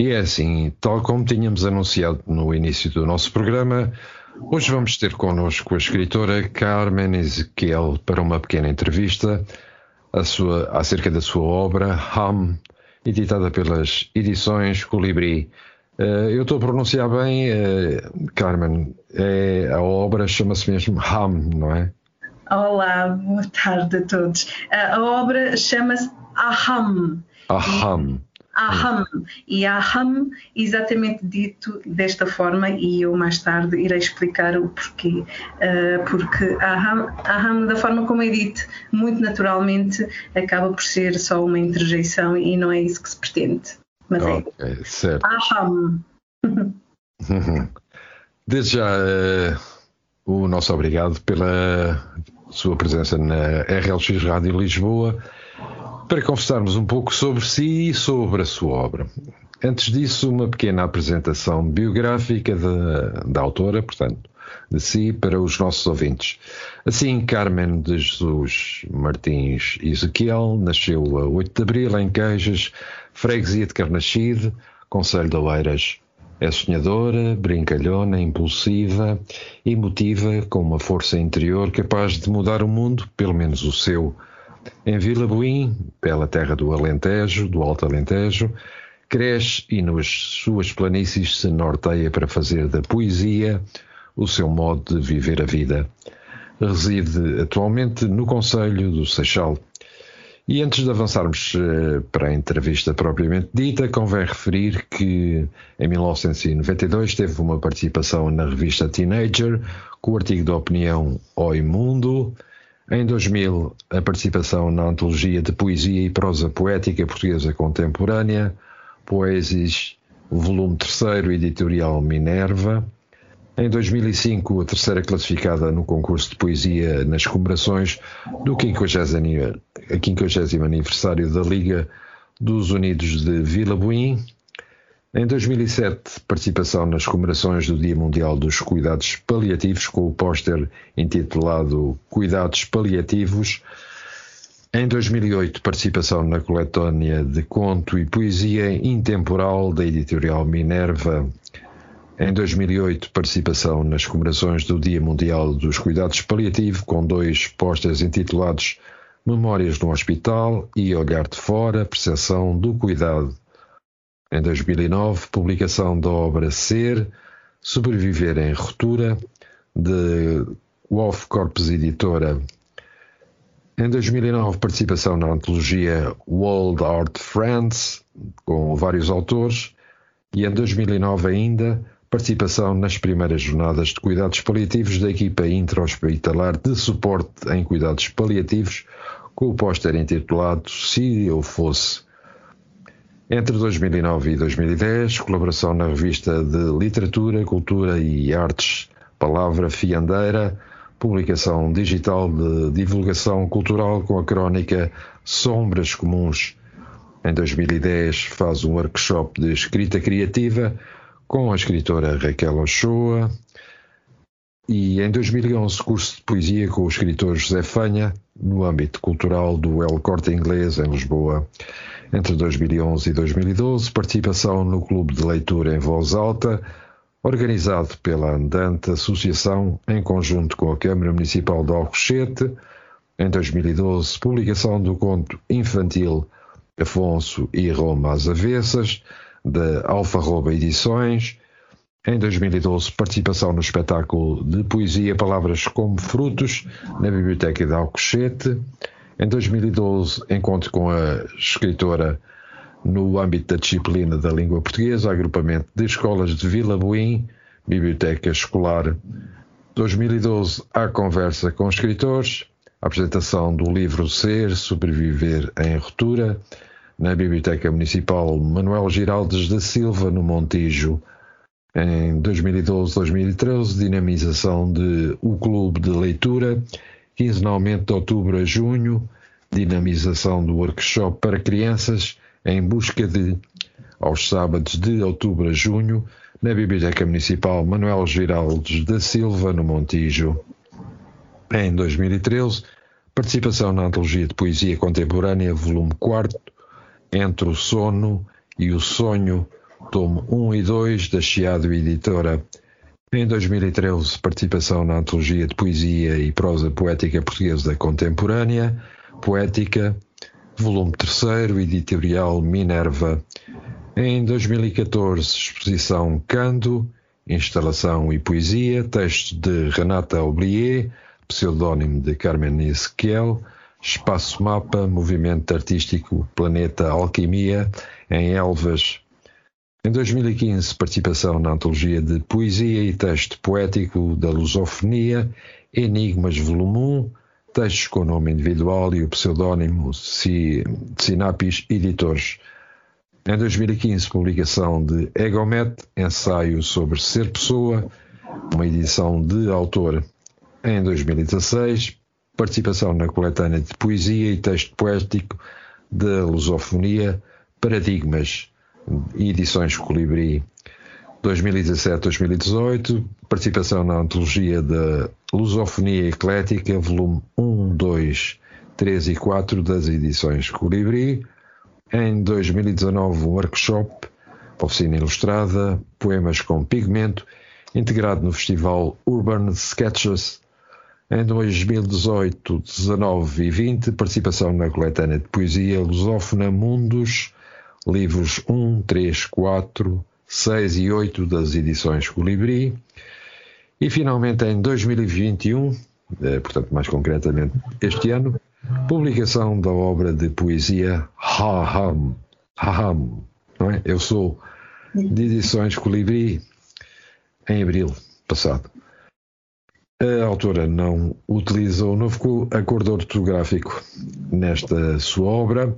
E é assim, tal como tínhamos anunciado no início do nosso programa, hoje vamos ter connosco a escritora Carmen Ezequiel para uma pequena entrevista sua, acerca da sua obra Ham, editada pelas edições Colibri. Uh, eu estou a pronunciar bem, uh, Carmen, é, a obra chama-se mesmo Ham, não é? Olá, boa tarde a todos. Uh, a obra chama-se Aham. Aham. Aham. E Aham, exatamente dito desta forma, e eu mais tarde irei explicar o porquê. Uh, porque Aham, aham, da forma como é dito, muito naturalmente, acaba por ser só uma interjeição e não é isso que se pretende. Mas é okay, é. Certo. Aham. Desde já, uh, o nosso obrigado pela sua presença na RLX Rádio Lisboa para conversarmos um pouco sobre si e sobre a sua obra. Antes disso, uma pequena apresentação biográfica da, da autora, portanto, de si para os nossos ouvintes. Assim, Carmen de Jesus Martins Ezequiel nasceu a 8 de abril em Queijas, freguesia de Carnaxide, Conselho de Oeiras. É sonhadora, brincalhona, impulsiva, emotiva, com uma força interior capaz de mudar o mundo, pelo menos o seu, em Vila Buim, bela terra do Alentejo, do Alto Alentejo, cresce e nas suas planícies se norteia para fazer da poesia o seu modo de viver a vida. Reside atualmente no Conselho do Seixal. E antes de avançarmos eh, para a entrevista propriamente dita, convém referir que em 1992 teve uma participação na revista Teenager com o artigo de opinião Oi Mundo, em 2000, a participação na antologia de poesia e prosa poética portuguesa contemporânea, Poesis, volume 3, editorial Minerva. Em 2005, a terceira classificada no concurso de poesia nas comemorações do 50, 50 aniversário da Liga dos Unidos de Vila Buim. Em 2007, participação nas comemorações do Dia Mundial dos Cuidados Paliativos com o póster intitulado Cuidados Paliativos. Em 2008, participação na coletânea de conto e poesia intemporal da editorial Minerva. Em 2008, participação nas comemorações do Dia Mundial dos Cuidados Paliativos com dois pósteres intitulados Memórias no Hospital e Olhar de Fora, Percepção do Cuidado. Em 2009, publicação da obra Ser, Sobreviver em Ruptura, de Wolf Corpus Editora. Em 2009, participação na antologia World Art Friends, com vários autores. E em 2009 ainda, participação nas primeiras jornadas de cuidados paliativos da equipa intra-hospitalar de suporte em cuidados paliativos, com o póster intitulado Se Eu Fosse. Entre 2009 e 2010, colaboração na revista de Literatura, Cultura e Artes Palavra Fiandeira, publicação digital de divulgação cultural com a crónica Sombras Comuns. Em 2010 faz um workshop de escrita criativa com a escritora Raquel Ochoa e em 2011 curso de poesia com o escritor José Fanha no âmbito cultural do El Corte Inglês em Lisboa. Entre 2011 e 2012, participação no Clube de Leitura em Voz Alta, organizado pela Andante Associação em conjunto com a Câmara Municipal de Alcochete. Em 2012, publicação do conto infantil Afonso e Roma às Avessas, da Alfarroba Edições. Em 2012, participação no espetáculo de poesia Palavras como Frutos, na Biblioteca de Alcochete. Em 2012, encontro com a escritora no âmbito da disciplina da língua portuguesa, agrupamento de escolas de Vila Buim, biblioteca escolar. 2012, há conversa com escritores. a apresentação do livro Ser, Sobreviver em Ruptura, na Biblioteca Municipal Manuel Giraldes da Silva, no Montijo, em 2012-2013, dinamização de O Clube de Leitura, quinzenalmente de outubro a junho, dinamização do workshop para crianças em busca de, aos sábados de outubro a junho, na Biblioteca Municipal Manuel Giraldes da Silva, no Montijo. Em 2013, participação na Antologia de Poesia Contemporânea, volume 4, Entre o Sono e o Sonho, tomo 1 e 2, da Chiado Editora. Em 2013, participação na Antologia de Poesia e Prosa Poética Portuguesa Contemporânea, Poética, volume 3, editorial Minerva. Em 2014, exposição Cando, Instalação e Poesia, texto de Renata Oblier, pseudónimo de Carmen Ezequiel, Espaço Mapa, Movimento Artístico Planeta Alquimia, em Elvas. Em 2015, participação na antologia de Poesia e Texto Poético da Lusofonia, Enigmas Volume 1, textos com nome individual e o pseudónimo Sinapis Editores. Em 2015, publicação de Egomet, ensaio sobre ser pessoa, uma edição de autor. Em 2016, participação na coletânea de poesia e texto poético da Lusofonia, Paradigmas, edições Colibri. 2017-2018, participação na antologia da Lusofonia Eclética, volume 1, 2, 3 e 4 das edições Colibri. Em 2019, um workshop, oficina ilustrada, poemas com pigmento, integrado no festival Urban Sketches. Em 2018, 19 e 20, participação na coletânea de poesia lusófona Mundos, livros 1, 3, 4, 6 e 8 das edições Colibri. E finalmente em 2021, eh, portanto mais concretamente este ano, publicação da obra de poesia Ha-Ham, Ha-Ham, não é? Eu sou de edições Colibri em abril passado. A autora não utiliza o novo acordo ortográfico nesta sua obra.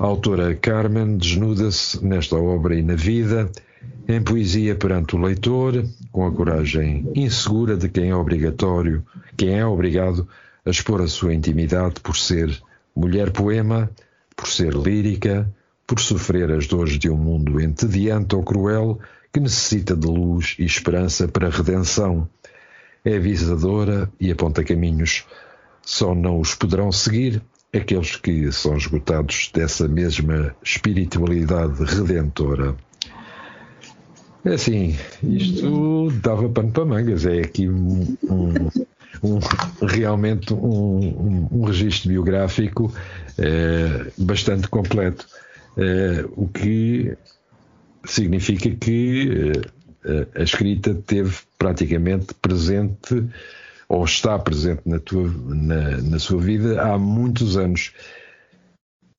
A autora Carmen desnuda-se nesta obra e na vida em poesia perante o leitor, com a coragem insegura de quem é obrigatório, quem é obrigado a expor a sua intimidade por ser mulher poema, por ser lírica, por sofrer as dores de um mundo entediante ou cruel que necessita de luz e esperança para a redenção. É avisadora e aponta caminhos. Só não os poderão seguir aqueles que são esgotados dessa mesma espiritualidade redentora. É assim, isto dava pano para mangas. É aqui um, um, um realmente um, um, registro biográfico é, bastante completo. É, o que significa que é, a escrita teve praticamente presente ou está presente na, tua, na, na sua vida há muitos anos.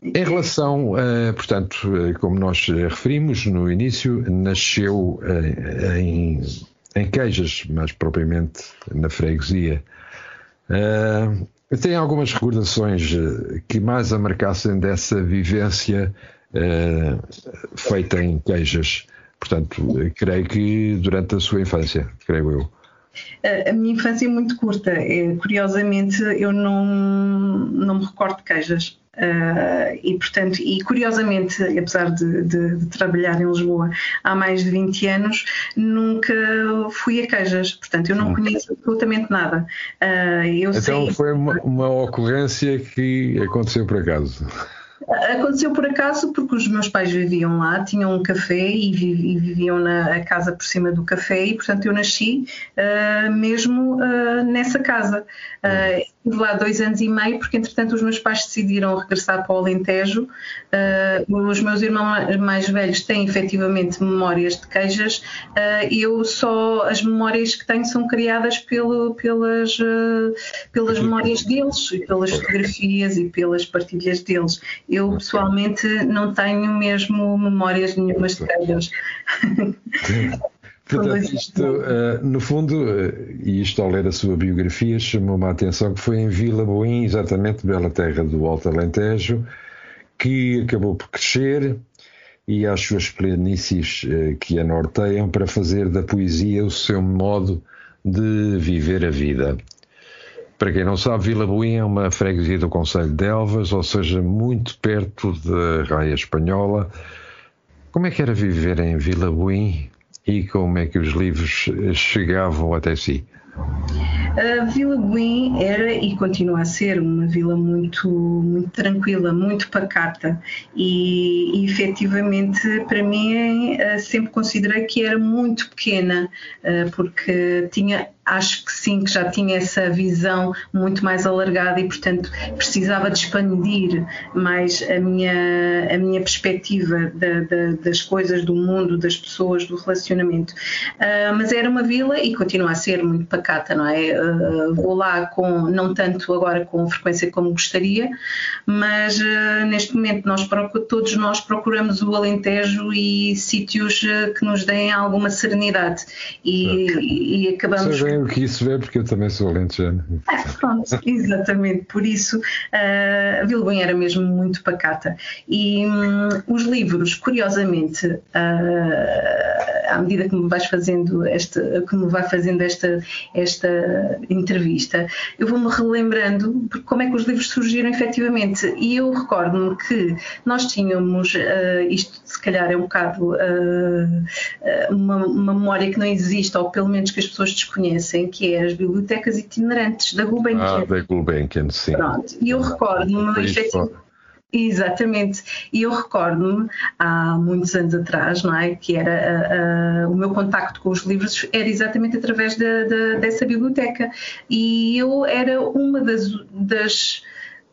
Em relação, uh, portanto, uh, como nós referimos no início, nasceu uh, em, em Queijas, mais propriamente na freguesia. Uh, tem algumas recordações que mais a marcassem dessa vivência feita em Queijas. Portanto, creio que durante a sua infância, creio eu. A minha infância é muito curta. Curiosamente, eu não, não me recordo de queijas. Uh, e portanto, e curiosamente, apesar de, de, de, trabalhar em Lisboa há mais de 20 anos, nunca fui a queijas, portanto eu não conheço absolutamente nada. Uh, então sei... foi uma, uma ocorrência que aconteceu por acaso. Aconteceu por acaso porque os meus pais viviam lá, tinham um café e, viviam na casa por cima do café e, portanto, eu nasci uh, mesmo uh, nessa casa. Uh, estive lá dois anos e meio porque, entretanto, os meus pais decidiram regressar para o Alentejo. os meus irmãos mais velhos têm efetivamente memórias de queijas e eu só as memórias que tenho são criadas pelo, pelas, pelas memórias deles, pelas fotografias e pelas partilhas deles. Eu pessoalmente não tenho mesmo memórias nenhumas de queijas. Portanto, isto, uh, no fundo, uh, e isto ao ler a sua biografia, chamou-me a atenção que foi em Vila Boim, exatamente, bela terra do Alto Alentejo, que acabou por crescer e às suas planícies uh, que a norteiam para fazer da poesia o seu modo de viver a vida. Para quem não sabe, Vila Boim é uma freguesia do Conselho de Elvas, ou seja, muito perto da Raia Espanhola. Como é que era viver em Vila Boim e como é que os livros chegavam até si? A Vila Buim era e continua a ser uma vila muito, muito tranquila, muito pacata e, e efetivamente para mim eh, sempre considerei que era muito pequena eh, porque tinha acho que sim, que já tinha essa visão muito mais alargada e, portanto, precisava de expandir mais a minha, a minha perspectiva da, da, das coisas, do mundo, das pessoas, do relacionamento. Uh, mas era uma vila e continua a ser muito pacata, não é? Uh, vou lá com, não tanto agora com frequência como gostaria, mas uh, neste momento nós todos nós procuramos o Alentejo e sítios que nos deem alguma serenidade e, okay. e acabamos o que isso é, porque eu também sou alentejano. Ah, exatamente, por isso uh, a Vilbonha era mesmo muito pacata. E um, os livros, curiosamente, uh, à medida que me vais fazendo esta, que me vai fazendo esta, esta entrevista, eu vou-me relembrando como é que os livros surgiram efetivamente. E eu recordo-me que nós tínhamos, uh, isto se calhar é um bocado uma, uma memória que não existe, ou pelo menos que as pessoas desconhecem conhecem, que é as bibliotecas itinerantes da Gulbenkian. Ah, da Gulbenkian, sim. Pronto, e eu recordo-me, Exatamente. E eu recordo-me, há muitos anos atrás, não é? Que era uh, uh, o meu contacto com os livros era exatamente através de, de, dessa biblioteca. E eu era uma das, das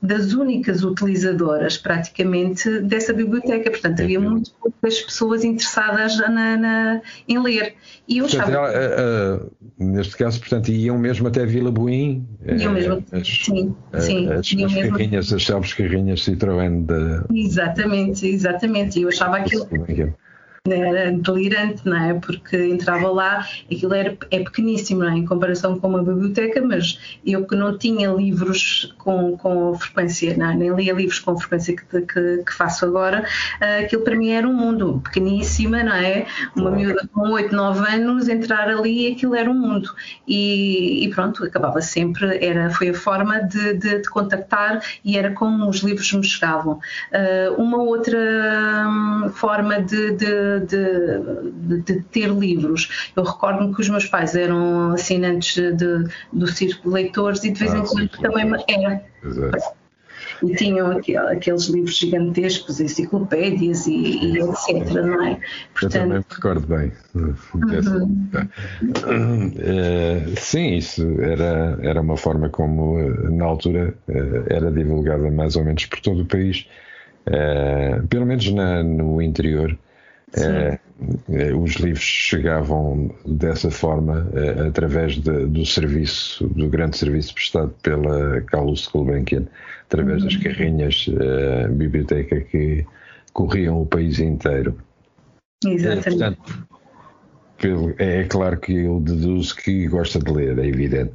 das únicas utilizadoras praticamente dessa biblioteca, portanto havia muito poucas pessoas interessadas na, na em ler. E eu portanto, achava... ela, uh, neste caso, portanto, iam mesmo até Vila Buim? Iam mesmo, as, sim, sim. As, as carrinhas, as célebres carrinhas Citroën de... Exatamente, exatamente. Eu achava aquilo era delirante, não é? Porque entrava lá, aquilo era, é pequeníssimo, não é? Em comparação com uma biblioteca, mas eu que não tinha livros com, com frequência, não, é? nem lia livros com frequência que, que, que, faço agora, uh, aquilo para mim era um mundo pequeníssima, não é? Uma miúda com 8, 9 anos entrar ali aquilo era um mundo. E, e pronto, acabava sempre, era, foi a forma de, de, de, contactar e era como os livros me chegavam. Uh, uma outra um, forma de, de de, de, ter livros. Eu recordo-me que os meus pais eram assinantes de, do Círculo de Leitores e de vez ah, em quando também era. Exato. E tinham aqueles livros gigantescos, enciclopédias e, e etc. Não é? Portanto, Eu também me recordo bem. Uhum. Uh, sim, isso era, era uma forma como, na altura, uh, era divulgada mais ou menos por todo o país, uh, pelo menos na, no interior é, é, os livros chegavam dessa forma é, através de, do serviço, do grande serviço prestado pela Carlos Gulbenkian, através uhum. das carrinhas uh, biblioteca que corriam o país inteiro. Exatamente. É, portanto, é, é claro que eu deduzo que gosta de ler, é evidente.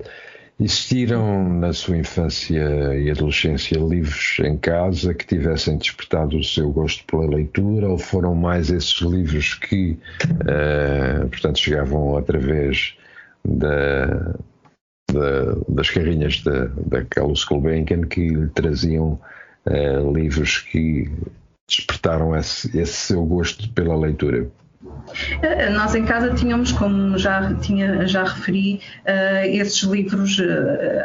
Existiram na sua infância e adolescência livros em casa que tivessem despertado o seu gosto pela leitura ou foram mais esses livros que, uh, portanto, chegavam através da, da, das carrinhas da, da Carlos Gulbenkian que lhe traziam uh, livros que despertaram esse, esse seu gosto pela leitura? Eh, nós em casa tínhamos, como já, tinha, já referi, uh, esses livros, uh,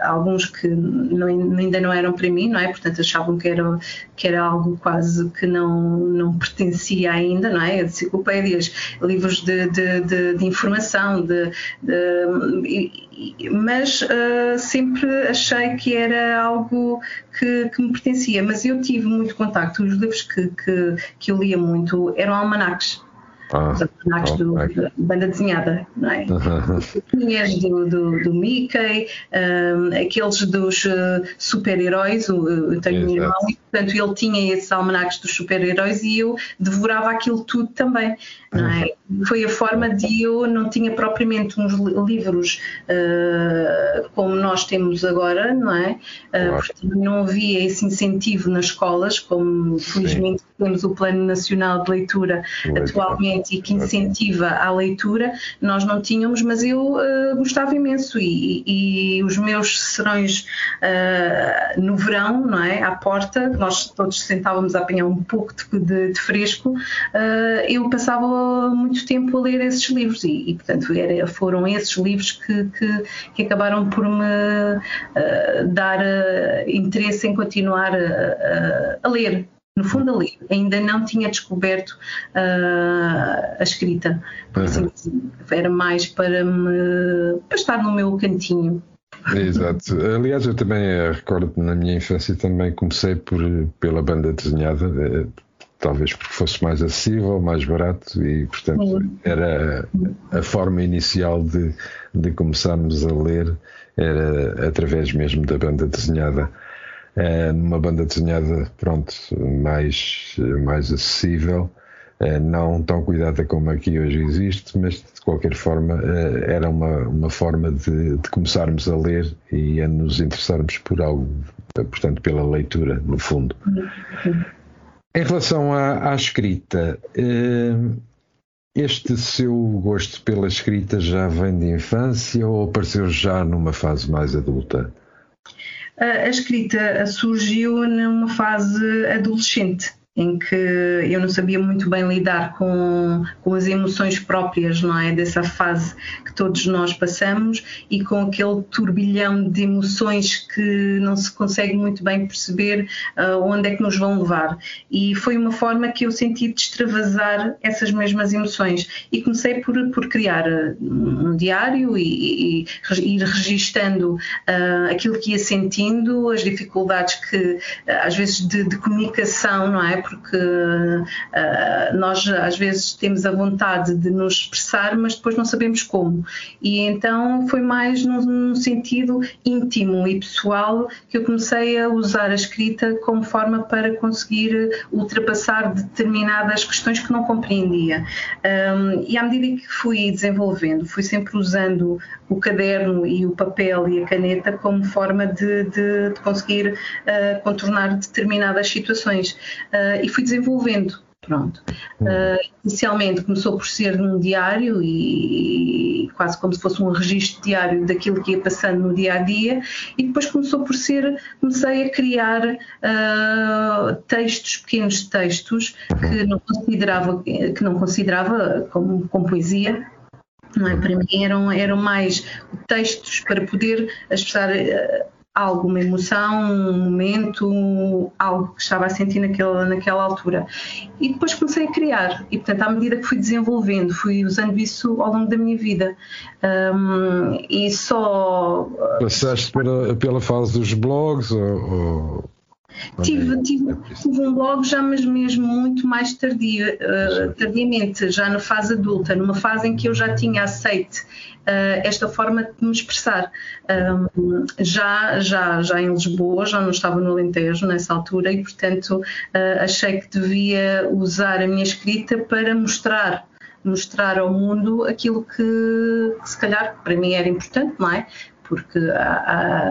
alguns que não, ainda não eram para mim, não é? Portanto, achavam que era, que era algo quase que não, não pertencia ainda, não é? Enciclopédias, livros de, de, de, de informação, de, mas uh, sempre achei que era algo que, que, me pertencia. Mas eu tive muito contacto, os livros que, que, que eu lia muito eram almanacs ah, os almanacs okay. do, banda desenhada, não é? Tinhas do, do, do Mickey, um, aqueles dos uh, super-heróis, eu tenho um irmão e portanto ele tinha esses almanacs dos super-heróis e eu devorava aquilo tudo também, é? Foi a forma de eu não tinha propriamente uns livros uh, como nós temos agora, não é? Uh, porque não havia esse incentivo nas escolas, como felizmente temos o Plano Nacional de Leitura atualmente e que incentiva a leitura, nós não tínhamos, mas eu uh, gostava imenso. E, e, os meus serões uh, no verão, não é, à porta, nós todos sentávamos a apanhar um pouco de, de, de fresco, eu passava muito tempo a ler esses livros. E, e portanto, era, foram esses livros que, que, que acabaram por me dar interesse em continuar a, a ler. No fundo ali ainda não tinha descoberto uh, a escrita. Assim, era mais para me para estar no meu cantinho. Exato. Aliás, eu também eh, recordo na minha infância também comecei por, pela banda desenhada, eh, talvez porque fosse mais acessível, mais barato e, portanto, Sim. era a forma inicial de, de começarmos a ler era através mesmo da banda desenhada é, numa banda desenhada, pronto, mais, mais acessível, é, não tão cuidada como aqui hoje existe, mas de qualquer forma é, era uma, uma forma de, de começarmos a ler e a nos interessarmos por algo, portanto, pela leitura, no fundo. Em relação à, à escrita, este seu gosto pela escrita já vem de infância ou apareceu já numa fase mais adulta? a escrita surgiu numa fase adolescente em que eu não sabia muito bem lidar com, com as emoções próprias, não é? Dessa fase que todos nós passamos e com aquele turbilhão de emoções que não se consegue muito bem perceber uh, onde é que nos vão levar. E foi uma forma que eu senti de extravasar essas mesmas emoções e comecei por, por criar ah, um diário e, e, e ir registando uh, aquilo que ia sentindo, as dificuldades que, às vezes, de, de comunicação, não é? Porque uh, nós às vezes temos a vontade de nos expressar, mas depois não sabemos como. E então foi mais num, num sentido íntimo e pessoal que eu comecei a usar a escrita como forma para conseguir ultrapassar determinadas questões que não compreendia. Um, e à medida que fui desenvolvendo, fui sempre usando o caderno e o papel e a caneta como forma de, de, de conseguir uh, contornar determinadas situações. Uh, e fui desenvolvendo. Pronto. Uh, inicialmente começou por ser num diário e, e, quase como se fosse um registro diário daquilo que ia passando no dia a dia, e depois começou por ser, comecei a criar uh, textos, pequenos textos que não considerava, que não considerava como, como poesia, é? Para mim eram, eram mais textos para poder expressar uh, alguma emoção, um momento, algo que estava a sentir naquela, naquela altura. E depois comecei a criar, e portanto, à medida que fui desenvolvendo, fui usando isso ao longo da minha vida. Um, e só. Passaste pela, pela fase dos blogs ou, ou Tive, tive, tive, um blog já, mas mesmo muito mais tardia, uh, tardiamente, já na fase adulta, numa fase em que eu já tinha aceite esta forma de me expressar. Já, já, já em Lisboa, já não estava no Alentejo nessa altura e, portanto, uh, achei que devia usar a minha escrita para mostrar mostrar ao mundo aquilo que, que se calhar para mim era importante, não é? Porque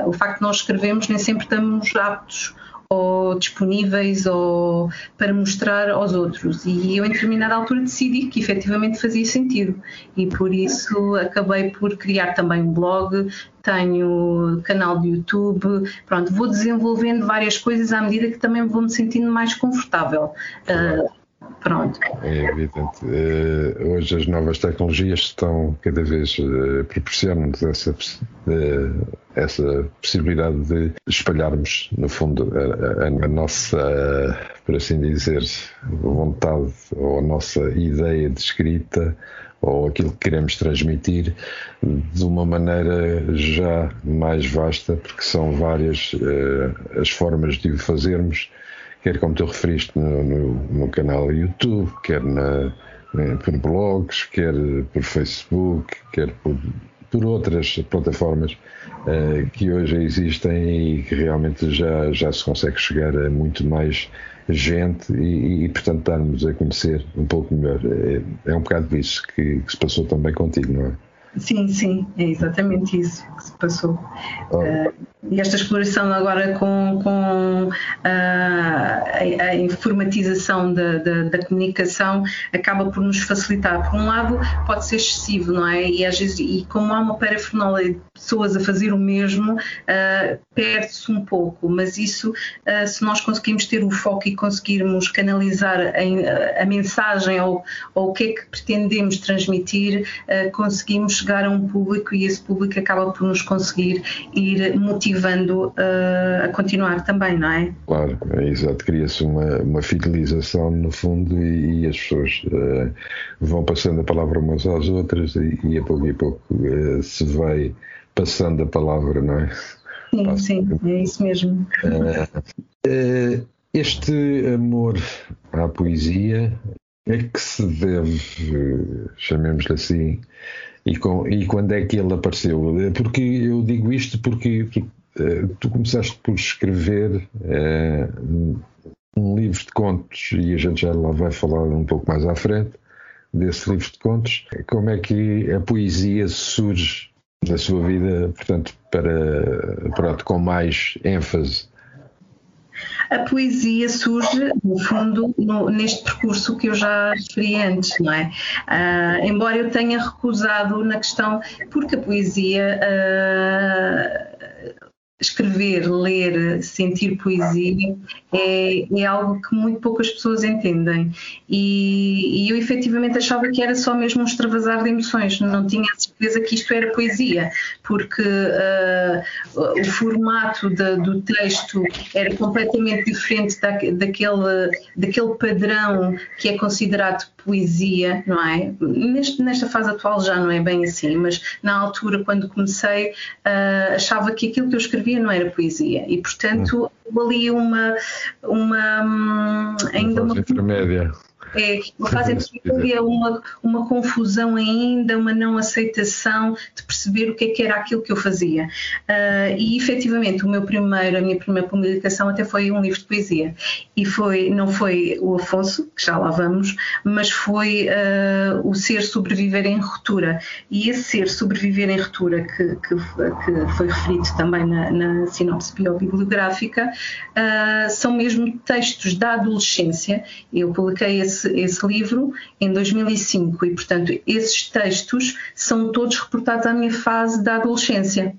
o facto de nós escrevermos nem sempre estamos aptos ou disponíveis ou para mostrar aos outros. E eu, em determinada altura, decidi que efetivamente fazia sentido e por isso acabei por criar também um blog. Tenho canal de YouTube, pronto, vou desenvolvendo várias coisas à medida que também vou me sentindo mais confortável. Uh, Pronto. É evidente. Uh, hoje as novas tecnologias estão cada vez uh, proporcionam-nos essa, uh, essa possibilidade de espalharmos, no fundo, a, a, a, nossa, por assim dizer, vontade ou a nossa ideia de escrita ou aquilo que queremos transmitir de uma maneira já mais vasta, porque são várias as formas de o fazermos quer como tu referiste no, no, no canal YouTube, quer na, por blogs, quer por Facebook, quer por, por outras plataformas uh, que hoje existem e que realmente já, já se consegue chegar a muito mais gente e, e portanto, dar-nos a conhecer um pouco melhor. É, é um bocado disso que, que se passou também contigo, não é? Sim, sim, é exatamente isso que se passou. Oh. Uh, e esta exploração agora com, com uh, a, a, informatização da, da, da, comunicação acaba por nos facilitar. Por um lado, pode ser excessivo, não é? E às vezes, e como há uma parafernália de pessoas a fazer o mesmo, uh, perde-se um pouco. Mas isso, se nós conseguimos ter o foco e conseguirmos canalizar a, a mensagem ou, ou, o que é que pretendemos transmitir, conseguimos chegar a um público e esse público acaba por nos conseguir ir motivando uh, a continuar também, não é? Claro, é exato. Cria-se uma, uma fidelização no fundo e, e as pessoas uh, vão passando a palavra umas às outras e, e a pouco e pouco uh, se vai passando a palavra, não é? Sim, Passa. sim, é isso mesmo. este amor à poesia é que se deve, chamemos-lhe assim, e, com, e, quando é que ele apareceu? Porque eu digo isto porque eh, tu começaste por escrever eh, um livro de contos e a gente já lá vai falar um pouco mais à frente desse livro de contos. Como é que a poesia surge na sua vida, portanto, para, pronto, com mais ênfase? A poesia surge, no fundo, no, neste percurso que eu já referi antes, não é? Uh, embora eu tenha recusado na questão, porque a poesia. Escrever, ler, sentir poesia é, é, algo que muito poucas pessoas entendem. E, e, eu efetivamente achava que era só mesmo um extravasar de emoções, não tinha a certeza que isto era poesia, porque uh, o formato de, do texto era completamente diferente da, daquele, daquele padrão que é considerado poesia, não é? Neste, nesta fase atual já não é bem assim, mas na altura, quando comecei, uh, achava que aquilo que eu escrevia não era poesia e, portanto, hum. ali uma, uma hum, ainda uma intermédia. É, uma fase em havia uma, uma confusão ainda, uma não aceitação de perceber o que é que era aquilo que eu fazia. Uh, e efetivamente o meu primeiro, a minha primeira publicação até foi um livro de poesia. E foi, não foi o Afonso, que já lá vamos, mas foi uh, o Ser Sobreviver em Ruptura. E esse Ser Sobreviver em Ruptura, que, que, que foi referido também na, na sinopse biobibliográfica, uh, são mesmo textos da adolescência. Eu publiquei esse esse, esse livro em 2005 e, portanto, esses textos são todos reportados à minha fase da adolescência.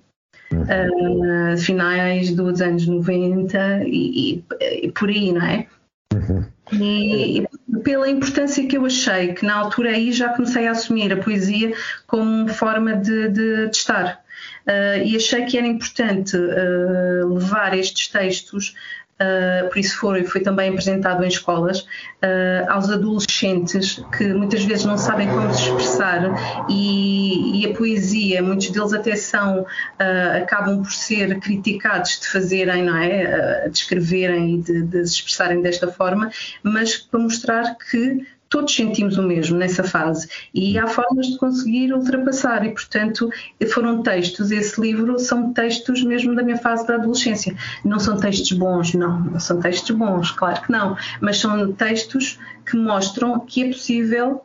Uhum. Uh, finais dos anos 90 e, e, e por aí, não é? Uhum. E, e, pela importância que eu achei, que na altura aí já comecei a assumir a poesia como forma de, de, de estar. Uh, e achei que era importante uh, levar estes textos Uh, por isso foi, foi também apresentado em escolas, uh, aos adolescentes que muitas vezes não sabem como se expressar e, e a poesia, muitos deles até são, uh, acabam por ser criticados de fazerem, não é? de escreverem e de, de se expressarem desta forma, mas para mostrar que todos sentimos o mesmo nessa fase. E há formas de conseguir ultrapassar. E portanto foram textos, esse livro são textos mesmo da minha fase da adolescência, não são textos bons, não, não são textos bons, claro que não, mas são textos que mostram que é possível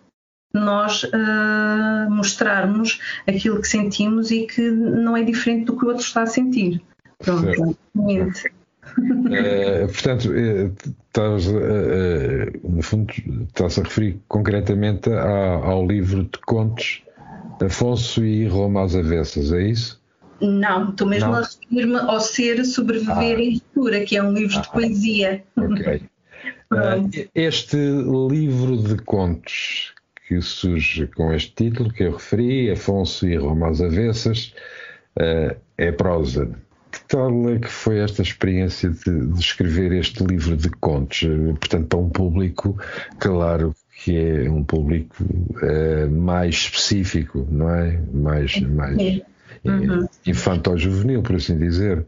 nós uh, mostrarmos aquilo que sentimos e que não é diferente do que o outro está a sentir. Pronto. Uh, portanto, uh, estás, uh, no fundo, estás a referir concretamente ao, ao livro de contos Afonso e Roma às Avessas, é isso? Não, estou mesmo Não. a referir-me ao Ser Sobreviver ah. em Leitura, que é um livro ah. de poesia. Ok. este livro de contos que surge com este título que eu referi, Afonso e Roma às Avessas, é prosa que tal é que foi esta experiência de, de, escrever este livro de contos? Portanto, para um público, claro que é um público é, mais específico, não é? Mais, mais uhum. infantil-juvenil, por assim dizer.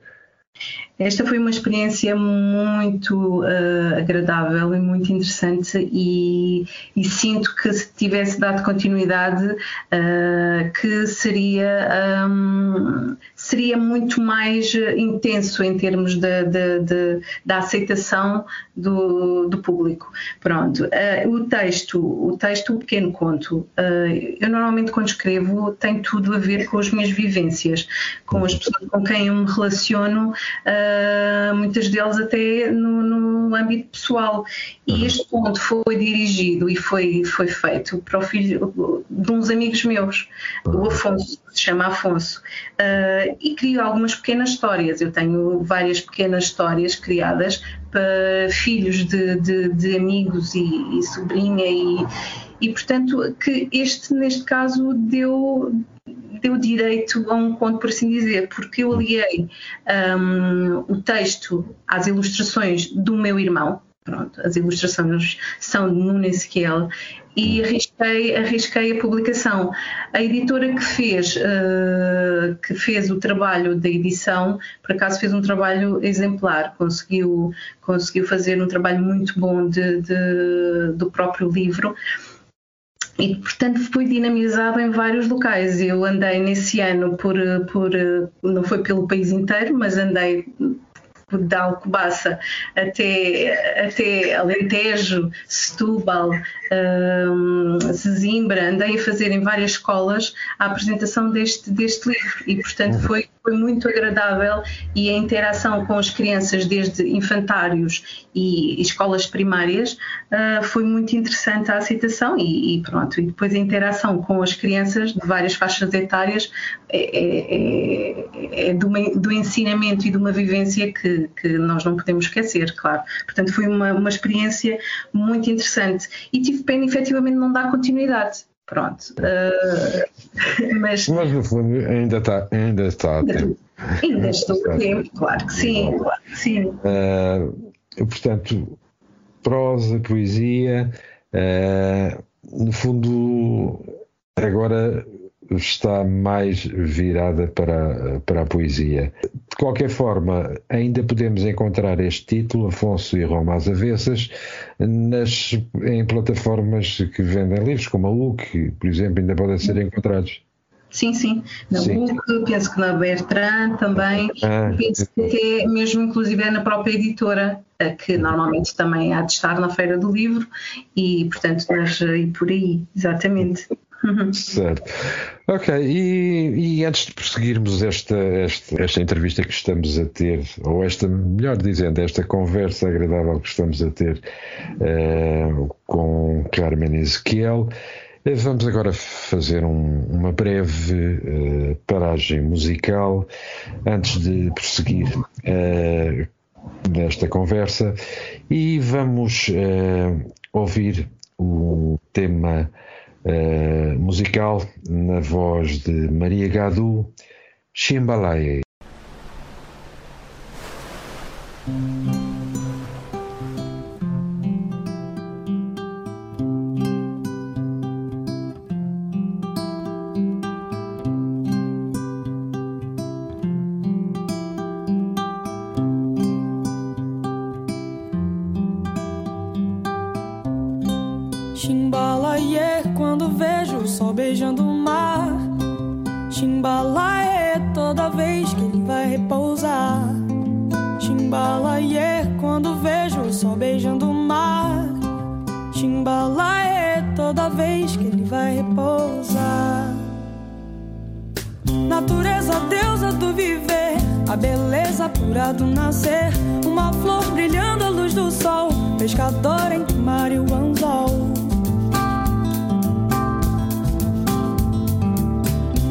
Esta foi uma experiência muito uh, agradável e muito interessante e, e, sinto que se tivesse dado continuidade uh, que seria, um, seria muito mais intenso em termos de, de, de, da aceitação do, do público. Pronto, uh, o texto, o texto, o pequeno conto, eu normalmente quando escrevo tem tudo a ver com as minhas vivências, com as pessoas com quem eu me relaciono uh, muitas delas até no, no, âmbito pessoal. E uhum. este ponto foi dirigido e foi, foi feito para o filho de uns amigos meus, o uhum. Afonso, se chama Afonso, uh, e crio algumas pequenas histórias. Eu tenho várias pequenas histórias criadas para filhos de, de, de amigos e, e sobrinha e, e portanto que este neste caso deu deu direito a um conto, por assim dizer, porque eu aliei um, o texto às ilustrações do meu irmão. Pronto, as ilustrações são de Nuno Ezequiel e arrisquei, arrisquei a publicação. A editora que fez, uh, que fez o trabalho da edição, por acaso fez um trabalho exemplar, conseguiu, conseguiu fazer um trabalho muito bom de, de do próprio livro e portanto foi dinamizado em vários locais. Eu andei nesse ano por, por não foi pelo país inteiro, mas andei da Alcobaça até, até Alentejo, Setúbal, um, Sesimbra, andei a fazer em várias escolas a apresentação deste, deste livro e portanto foi foi muito agradável e a interação com as crianças desde infantários e escolas primárias uh, foi muito interessante a aceitação e, e, pronto, e depois a interação com as crianças de várias faixas etárias é, é, é, é do, do, ensinamento e de uma vivência que, que, nós não podemos esquecer, claro. Portanto, foi uma, uma experiência muito interessante e tive pena efetivamente não dar continuidade Pronto. Uh, mas, mas no fundo ainda está, ainda está a tempo. Ainda estou a tempo, claro que sim, claro que sim. Uh, portanto, prosa, poesia, uh, no fundo, agora está mais virada para, para a poesia. De qualquer forma, ainda podemos encontrar este título, Afonso e Roma às Avessas, nas, em plataformas que vendem livros, como a UC, por exemplo, ainda podem ser encontrados. Sim, sim. Na sim. UC, penso que na Bertrand também, ah, penso que até mesmo inclusive é na própria editora, que normalmente também há de estar na Feira do Livro, e portanto, mas, e por aí, exatamente. Certo. Ok, e, e, antes de prosseguirmos esta, esta, esta entrevista que estamos a ter, ou esta, melhor dizendo, esta conversa agradável que estamos a ter uh, com Carmen Ezequiel, eh, vamos agora fazer um, uma breve uh, paragem musical antes de prosseguir uh, nesta conversa e vamos ouvir o tema musical na voz de Maria Gadu, Chimbalaye. beijando o mar. Chimbalaê, é toda vez que ele vai repousar. Chimbalaê, é quando vejo o sol beijando o mar. Chimbalaê, é toda vez que ele vai repousar. Natureza, deusa do viver, a beleza pura do nascer. Uma flor brilhando à luz do sol, pescador entre o mar e o anzol.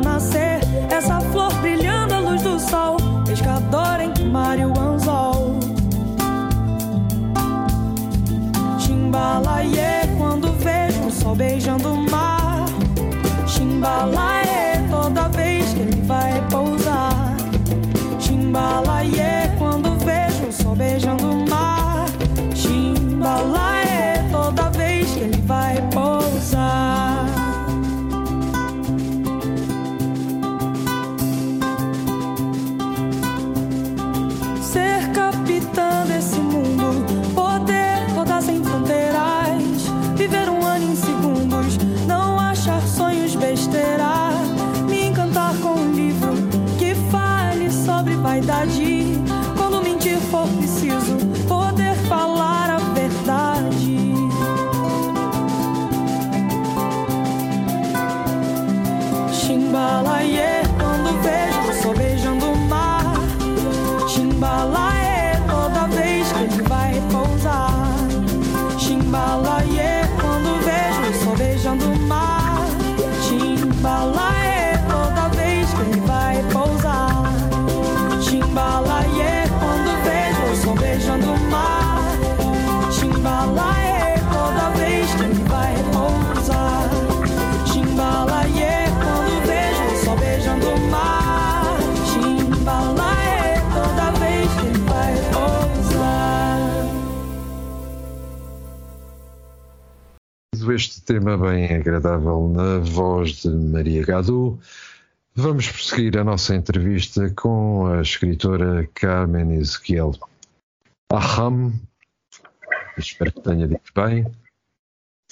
Nascer, essa flor brilhando à luz do sol, pescador em mar e o anzol. Chimbalaie, quando vejo o sol beijando o mar. Chimbalaie, toda vez que ele vai pousar. Chimbalaie, quando vejo o sol beijando o mar. Tema bem agradável na voz de Maria Gadu. Vamos prosseguir a nossa entrevista com a escritora Carmen Ezequiel. Aham, espero que tenha dito bem.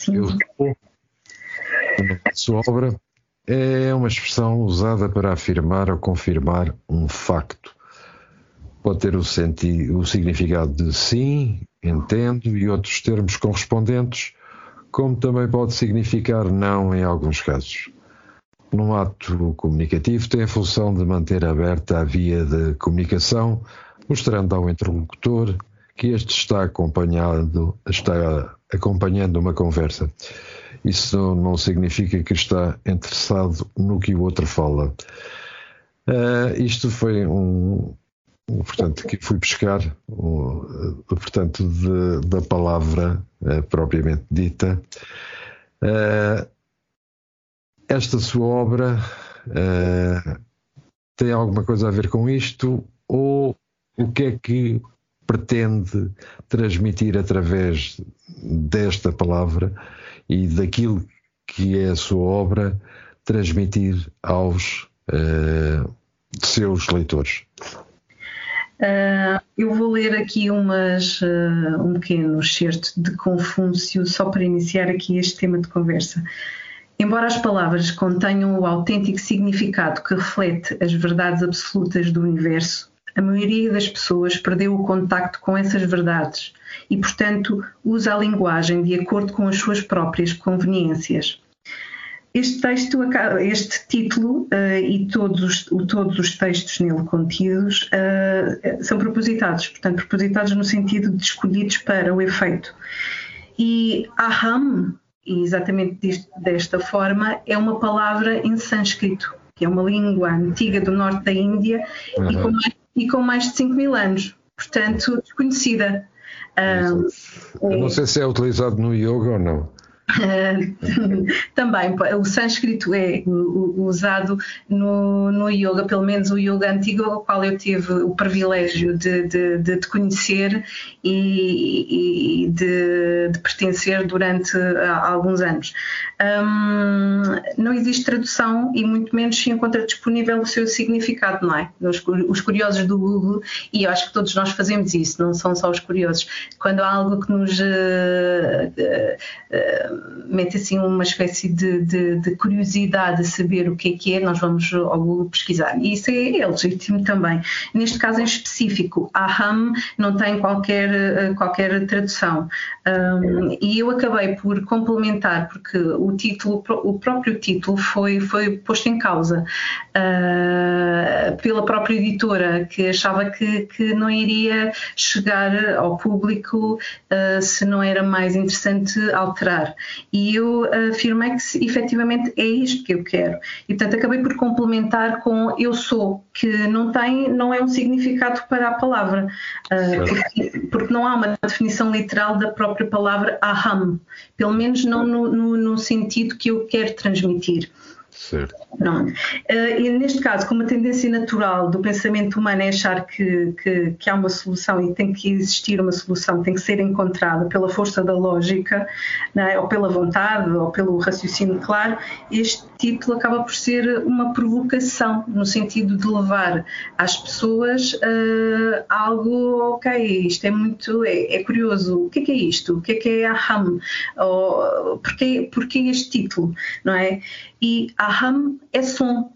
Eu sou, a sua obra é uma expressão usada para afirmar ou confirmar um facto. Pode ter o, senti o significado de sim, entendo e outros termos correspondentes, como também pode significar não em alguns casos. Num ato comunicativo, tem a função de manter aberta a via de comunicação, mostrando ao interlocutor que este está acompanhado, está acompanhando uma conversa. Isso não significa que está interessado no que o outro fala. Uh, isto foi um, um, portanto, que fui buscar, um, portanto, de, da palavra uh, propriamente dita. Uh, esta sua obra tem alguma coisa a ver com isto ou o que é que pretende transmitir através desta palavra e daquilo que é a sua obra transmitir aos uh, seus leitores? Uh, eu vou ler aqui umas, uh, um pequeno excerto de Confúcio, só para iniciar aqui este tema de conversa. Embora as palavras contenham o autêntico significado que reflete as verdades absolutas do universo, a maioria das pessoas perdeu o contacto com essas verdades e, portanto, usa a linguagem de acordo com as suas próprias conveniências. Este texto, este título uh, e todos, todos os textos nele contidos uh, são propositados, portanto, propositados no sentido de escolhidos para o efeito. E aham, exatamente desta forma, é uma palavra em sânscrito, que é uma língua antiga do norte da Índia uhum. e, com mais, e com mais de 5 mil anos, portanto, desconhecida. Um, Eu não sei se é utilizado no yoga ou não. também o sânscrito é usado no, no yoga, pelo menos o yoga antigo, ao qual eu tive o privilégio de, de, de conhecer e, e de, de, pertencer durante alguns anos. Um, não existe tradução e muito menos se encontra disponível o seu significado, não é? Os, os curiosos do Google, e eu acho que todos nós fazemos isso, não são só os curiosos. Quando há algo que nos uh, uh, mete assim uma espécie de, de, de, curiosidade de saber o que é que é, nós vamos ao Google pesquisar. E isso é, é legítimo também. Neste caso em específico, aham não tem qualquer, qualquer tradução. Um, e eu acabei por complementar, porque o título, o próprio título foi, foi posto em causa uh, pela própria editora, que achava que, que não iria chegar ao público uh, se não era mais interessante alterar. E eu afirmei que efetivamente é isto que eu quero. E portanto acabei por complementar com eu sou, que não tem, não é um significado para a palavra, porque, porque, não há uma definição literal da própria palavra aham, pelo menos não no, no, no sentido que eu quero transmitir. Certo. Pronto. Uh, e neste caso, como a tendência natural do pensamento humano é achar que, que, que, há uma solução e tem que existir uma solução, tem que ser encontrada pela força da lógica, é? ou pela vontade, ou pelo raciocínio claro, este título acaba por ser uma provocação, no sentido de levar às pessoas uh, algo, ok, isto é muito, é, é, curioso, o que é que é isto? O que é que é aham? Porquê, porquê este título, não é? E aham é som,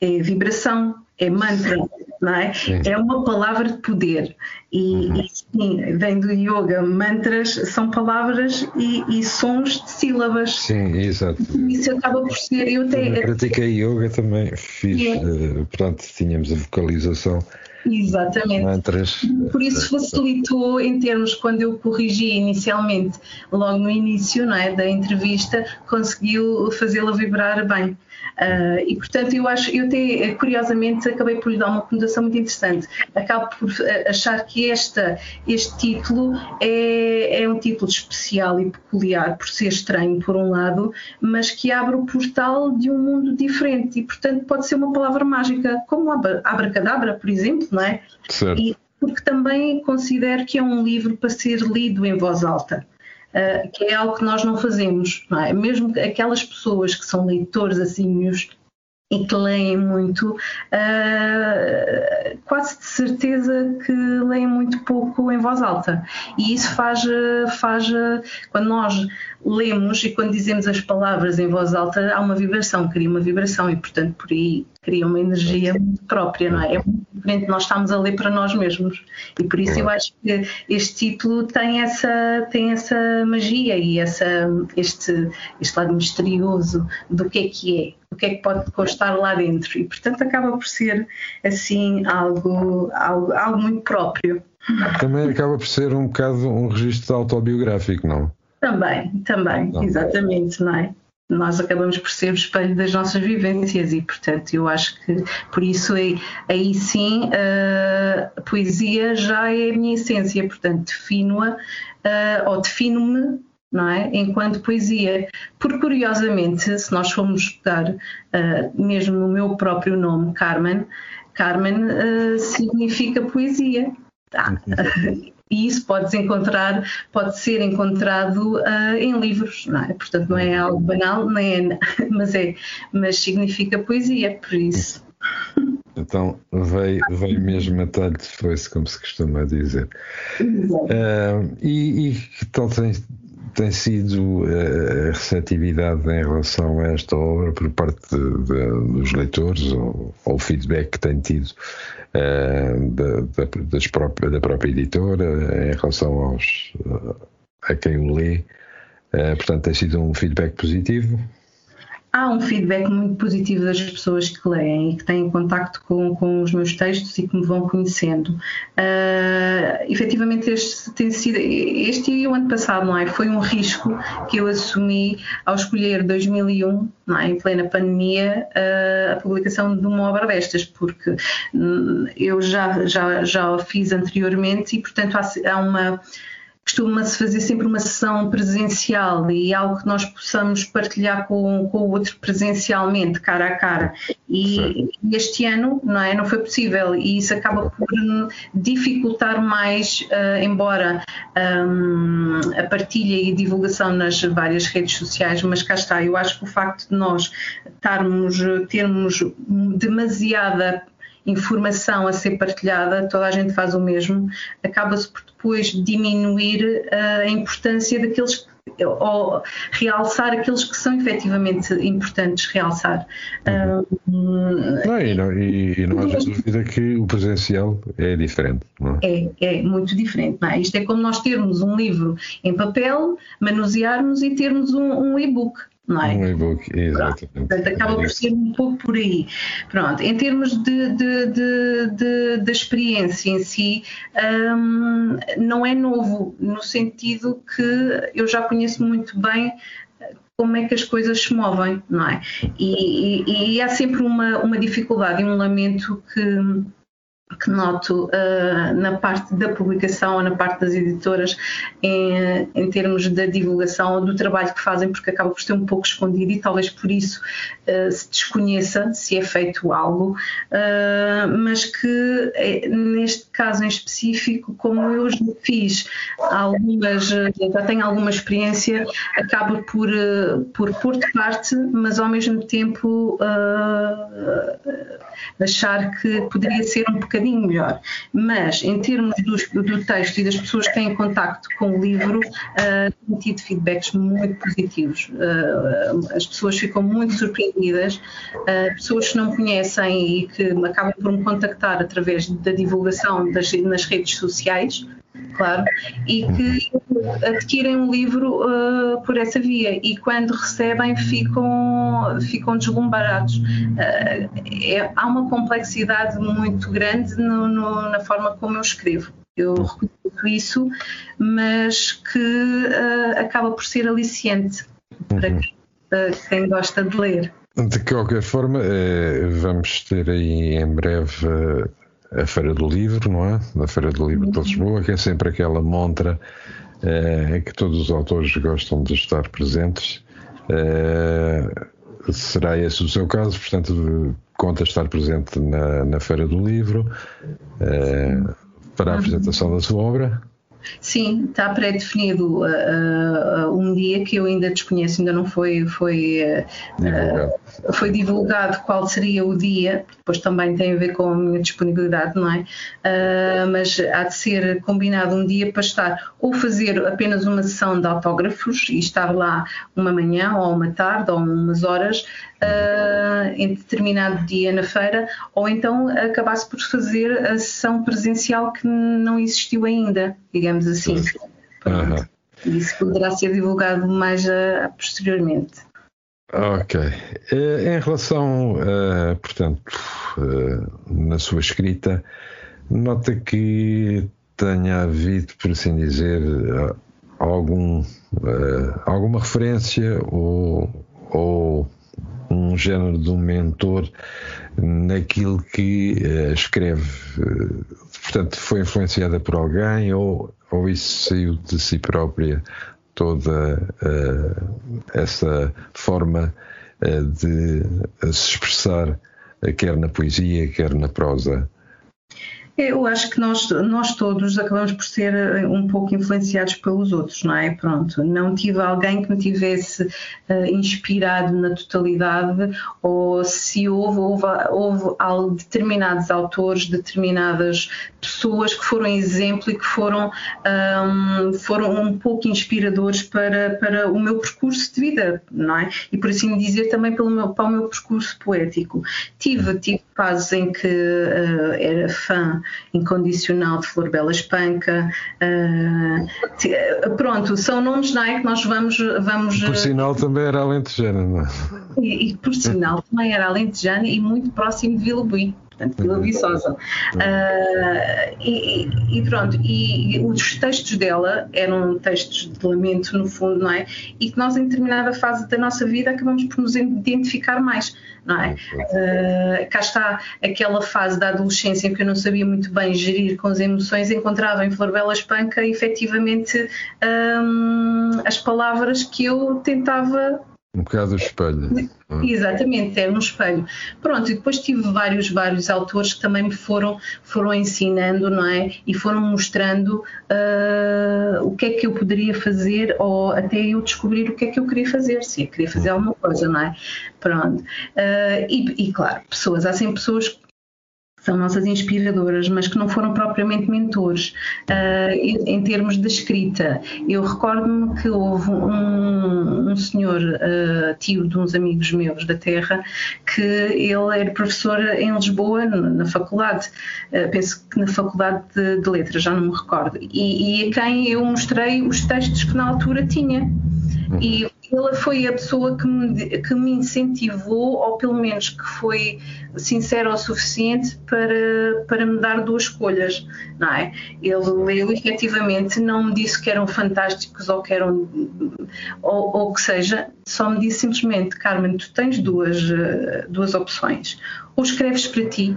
é vibração, é mantra, não é? É uma palavra de poder. E, uhum. e sim, vem do yoga. Mantras são palavras e, e, sons de sílabas. Sim, exato. Isso acaba por ser. Eu até, pratiquei yoga também, fiz. É. Uh, pronto, tínhamos a vocalização. Exatamente. Mantras. Por isso facilitou em termos, quando eu corrigi inicialmente, logo no início não é, da entrevista, conseguiu fazê-la vibrar bem. Uh, e portanto eu acho, eu até curiosamente acabei por lhe dar uma conotação muito interessante. Acabo por achar que esta, este título é, é um título especial e peculiar por ser estranho por um lado, mas que abre o portal de um mundo diferente e portanto pode ser uma palavra mágica, como abracadabra, por exemplo, não é? Certo. E porque também considero que é um livro para ser lido em voz alta. Uh, que é algo que nós não fazemos, não é? Mesmo aquelas pessoas que são leitores assímios e que leem muito, uh, quase de certeza que leem muito pouco em voz alta. E isso faz, faz, quando nós lemos e quando dizemos as palavras em voz alta, há uma vibração, cria uma vibração e, portanto, por aí cria uma energia muito própria, não é? É muito diferente nós estamos a ler para nós mesmos. E por isso eu acho que este título tem essa, tem essa magia e essa, este, este lado misterioso do que é que é o que é que pode constar lá dentro e portanto acaba por ser assim algo, algo, algo muito próprio. Também acaba por ser um bocado um registro autobiográfico, não? Também, também, não. exatamente, não é? Nós acabamos por ser o espelho das nossas vivências e, portanto, eu acho que por isso aí, aí sim a poesia já é a minha essência, portanto, defino-a uh, ou defino-me não é? Enquanto poesia. Porque, curiosamente, se nós formos pegar uh, mesmo no meu próprio nome, Carmen, Carmen uh, significa poesia. Tá. e isso pode encontrar, pode ser encontrado uh, em livros, não é? Portanto, não é algo banal, nem é, mas é, mas significa poesia, por isso. Então veio, veio mesmo a talho de foice, como se costuma dizer. Uh, e, e que tal tem, tem sido a receptividade em relação a esta obra por parte de, de, dos leitores ou, o feedback que tem tido uh, da, da, próprias, da própria editora em relação aos, a quem o lê? Uh, portanto, tem sido um feedback positivo? Há um feedback muito positivo das pessoas que leem e que têm contacto com, com os meus textos e que me vão conhecendo. Uh, efetivamente, este tem sido, este e o ano passado, não é? Foi um risco que eu assumi ao escolher 2001, não é? em plena pandemia, uh, a publicação de uma obra destas, porque hum, eu já, já, já o fiz anteriormente e, portanto, há, há uma costuma-se fazer sempre uma sessão presencial e algo que nós possamos partilhar com, com o outro presencialmente, cara a cara. E, e, este ano não, é, não foi possível e isso acaba por dificultar mais, uh, embora um, a partilha e a divulgação nas várias redes sociais, mas cá está, eu acho que o facto de nós estarmos, termos demasiada informação a ser partilhada, toda a gente faz o mesmo, acaba-se por depois diminuir uh, a importância daqueles ou realçar aqueles que são efetivamente importantes realçar. Uhum. não, e, não, e, e não há dúvida que o presencial é diferente. Não é? é, é muito diferente. Não é? Isto é como nós termos um livro em papel, manusearmos e termos um, um e-book não é? Um e-book, exatamente. Portanto, acaba por ser um pouco por aí. Pronto, em termos de, de, de, de, de experiência em si, um, não é novo, no sentido que eu já conheço muito bem como é que as coisas se movem, não é? E, e, e há sempre uma, uma dificuldade e um lamento que que noto uh, na parte da publicação ou na parte das editoras em, em, termos da divulgação ou do trabalho que fazem, porque acaba por ser um pouco escondido e talvez por isso uh, se desconheça se é feito algo, uh, mas que neste caso em específico, como eu já fiz algumas, já tenho alguma experiência, acabo por, por pôr de parte, mas ao mesmo tempo achar que poderia ser um bocadinho bocadinho melhor. Mas, em termos do, texto e das pessoas que têm contacto com o livro, uh, tenho tido feedbacks muito positivos. Uh, as pessoas ficam muito surpreendidas. Uh, pessoas que não conhecem e que acabam por me contactar através da divulgação das, nas redes sociais, claro, e que adquirem um livro uh, por essa via e quando recebem ficam, ficam deslumbrados. Uh, é, há uma complexidade muito grande no, no, na forma como eu escrevo. Eu reconheço isso, mas que uh, acaba por ser aliciante para uhum. quem gosta de ler. De qualquer forma, vamos ter aí em breve a Feira do Livro, não é? Na Feira do Livro de uhum. Lisboa, que é sempre aquela montra é, que todos os autores gostam de estar presentes. É, será esse o seu caso, portanto, conta estar presente na, na Feira do Livro é, para a uhum. apresentação da sua obra. Sim, está pré-definido uh, uh, um dia que eu ainda desconheço, ainda não foi, foi, uh, divulgado. foi divulgado qual seria o dia, depois também tem a ver com a minha disponibilidade, não é? mas há de ser combinado um dia para estar ou fazer apenas uma sessão de autógrafos e estar lá uma manhã ou uma tarde ou umas horas uh, em determinado dia na feira, ou então acabasse por fazer a sessão presencial que não existiu ainda, digamos assim. Uhum. Isso poderá ser divulgado mais uh, posteriormente. Ok. Eh, em relação, uh, portanto, na sua escrita, nota que tenha havido, por assim dizer, algum, alguma referência ou, ou um género de um mentor naquilo que uh, escreve. Portanto, foi influenciada por alguém ou, ou isso saiu de si própria toda uh, essa forma de se expressar, quer na poesia, quer na prosa? Eu acho que nós, nós todos acabamos por ser eh, um pouco influenciados pelos outros, não é? Pronto, não tive alguém que me tivesse uh, inspirado na totalidade, ou se houve, houve, houve determinados autores, determinadas pessoas que foram exemplo e que foram, um, foram um pouco inspiradores para, para o meu percurso de vida, não é? E por assim dizer também pelo meu, para o meu percurso poético. Tive, tive fases em que uh, era fã incondicional de Flor Bela Espanca. Uh, pronto, são nomes não é, que nós vamos. vamos por sinal também era alentejana, não é? E, e por sinal também era alentejana e muito próximo de Vila Bui portanto, Vila Viçosa. Uh, e, e, pronto, e, os textos dela eram textos de lamento, no fundo, não é? E que nós, em determinada fase da nossa vida, acabamos por nos identificar mais, não é? Uh, cá está aquela fase da adolescência em que eu não sabia muito bem gerir com as emoções, encontrava em Flor Bela Espanca, efetivamente, um, as palavras que eu tentava um bocado o espelho. Exatamente, é um espelho. Pronto, e depois tive vários, vários autores que também me foram, foram ensinando, não é? E foram mostrando uh, o que é que eu poderia fazer ou até eu descobrir o que é que eu queria fazer, se eu queria fazer alguma coisa, não é? Pronto. Uh, e, e, claro, pessoas, há sempre pessoas são nossas inspiradoras, mas que não foram propriamente mentores uh, em, termos de escrita. Eu recordo-me que houve um, um senhor, uh, tio de uns amigos meus da Terra, que ele era professor em Lisboa, na faculdade, uh, penso que na faculdade de, de, Letras, já não me recordo, e, e a quem eu mostrei os textos que na altura tinha. E ela foi a pessoa que me, que me incentivou, ou pelo menos que foi sincera o suficiente para, para me dar duas escolhas, não é? Ele leu efetivamente, não me disse que eram fantásticos ou que eram, ou, ou que seja, só me disse simplesmente, Carmen, tu tens duas, duas opções. Ou escreves para ti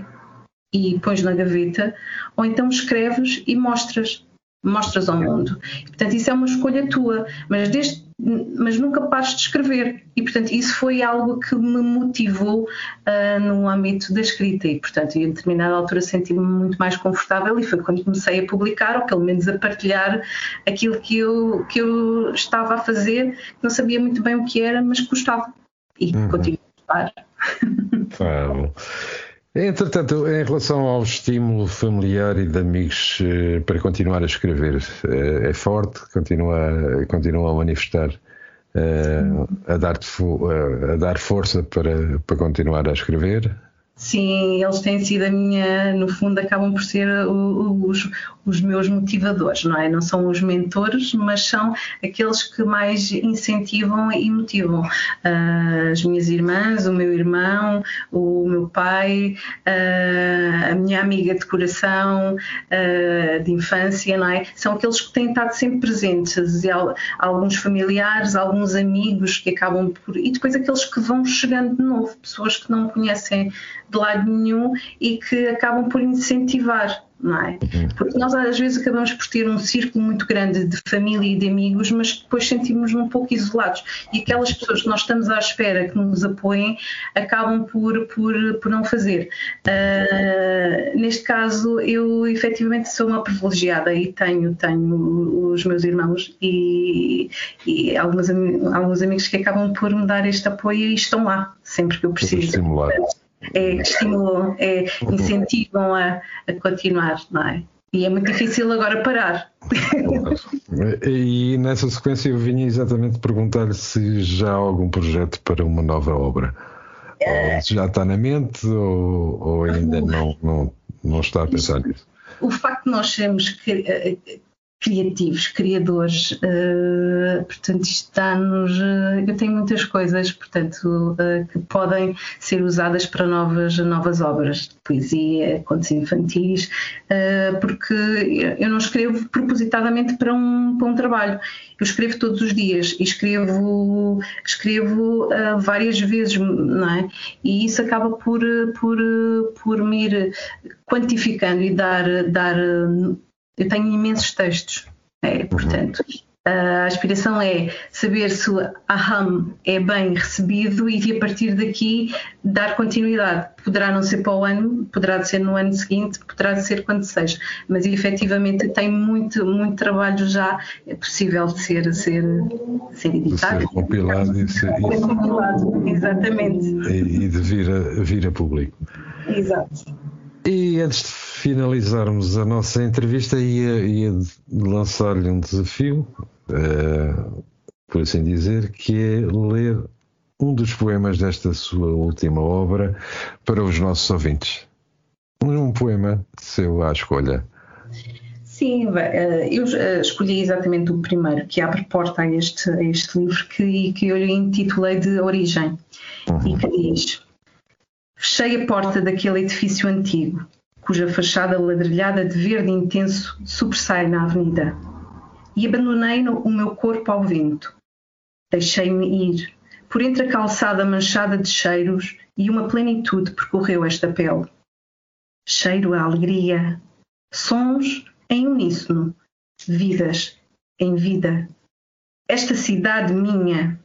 e pões na gaveta, ou então escreves e mostras mostras ao mundo. Portanto, isso é uma escolha tua, mas, desde, mas nunca pares de escrever. E, portanto, isso foi algo que me motivou uh, no âmbito da escrita. E, portanto, em determinada altura senti-me muito mais confortável e foi quando comecei a publicar, ou pelo menos a partilhar aquilo que eu, que eu estava a fazer, que não sabia muito bem o que era, mas gostava. E uhum. continuo a gostar. Claro. Entretanto, em relação ao estímulo familiar e de amigos eh, para continuar a escrever, eh, é forte, continua, continua a manifestar, eh, a dar, a dar força para, para continuar a escrever? Sim, eles têm sido a minha, no fundo, acabam por ser os, os meus motivadores, não é? Não são os mentores, mas são aqueles que mais incentivam e motivam. Uh, as minhas irmãs, o meu irmão, o meu pai, uh, a minha amiga de coração, uh, de infância, não é? São aqueles que têm estado sempre presentes, alguns familiares, alguns amigos que acabam por. e depois aqueles que vão chegando de novo, pessoas que não conhecem de lado nenhum e que acabam por incentivar. Não é? Uhum. Porque nós às vezes acabamos por ter um círculo muito grande de família e de amigos, mas depois sentimos-nos um pouco isolados. E aquelas pessoas que nós estamos à espera que nos apoiem acabam por, por, por não fazer. Uh, neste caso, eu efetivamente sou uma privilegiada e tenho, tenho os meus irmãos e, e alguns, alguns amigos que acabam por me dar este apoio e estão lá sempre que eu preciso. Estimular é, estimulam, é, incentivam a, a continuar, não é? E é muito difícil agora parar. E nessa sequência eu vinha exatamente perguntar-lhe se já há algum projeto para uma nova obra. É... Ou se já está na mente ou, ou ainda não, não, não está a pensar nisso. O facto de nós sermos criativos, criadores, uh, portanto isto dá-nos, uh, eu tenho muitas coisas, portanto, uh, que podem ser usadas para novas, novas obras de poesia, contos infantis, porque eu não escrevo propositadamente para um, para um trabalho, eu escrevo todos os dias e escrevo, escrevo várias vezes, não é? E isso acaba por, por, por me ir quantificando e dar, dar eu tenho imensos textos, é, portanto, a aspiração é saber se o aham é bem recebido e a partir daqui dar continuidade. Poderá não ser para o ano, poderá ser no ano seguinte, poderá ser quando seja, mas efetivamente tem muito, muito trabalho já é possível de ser, ser, ser editado. De ser compilado e, ser, e, compilado, exatamente. E, de vir a, vir a público. Exato. E antes de finalizarmos a nossa entrevista, ia, ia lançar-lhe um desafio, uh, por assim dizer, que é ler um dos poemas desta sua última obra para os nossos ouvintes. Um poema seu à escolha. Sim, eh, eu eh, escolhi exatamente o primeiro, que abre porta a este, a este livro que, que eu lhe intitulei de Origem, uhum. e que diz Fechei a porta daquele edifício antigo, cuja fachada ladrilhada de verde intenso sobressai na avenida, e abandonei o meu corpo ao vento. Deixei-me ir, por entre a calçada manchada de cheiros, e uma plenitude percorreu esta pele. Cheiro a alegria, sons em uníssono, vidas em vida. Esta cidade minha.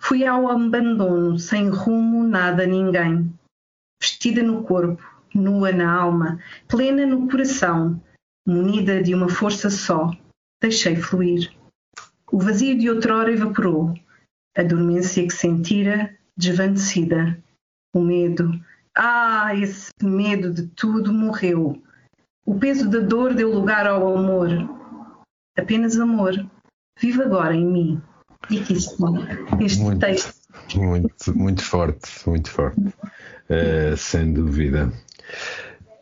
Fui ao abandono, sem rumo, nada, ninguém vestida no corpo, nua na alma, plena no coração, munida de uma força só, deixei fluir. O vazio de outrora evaporou, a dormência que sentira, desvanecida. O medo, ah, esse medo de tudo morreu. O peso da dor deu lugar ao amor. Apenas amor. Vive agora em mim. E está este muito, texto. Muito, muito forte, muito forte. Uh, sem dúvida.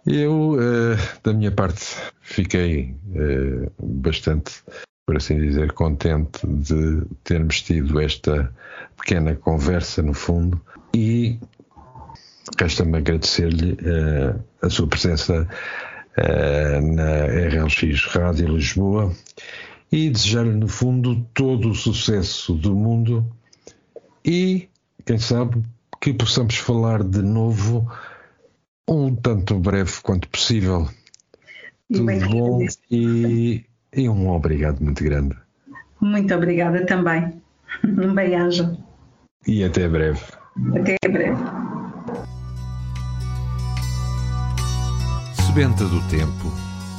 Eu, uh, da minha parte, fiquei uh, bastante por assim dizer, contente de termos tido esta pequena conversa, no fundo, e resta-me agradecer-lhe a sua presença na RLX Rádio Lisboa e desejar-lhe, no fundo, todo o sucesso do mundo e, quem sabe, que possamos falar de novo um tanto breve quanto possível. Tudo bom e, e um obrigado muito grande. Muito obrigada também. Um bem-aja. E até breve. Até breve. Sebenta do Tempo,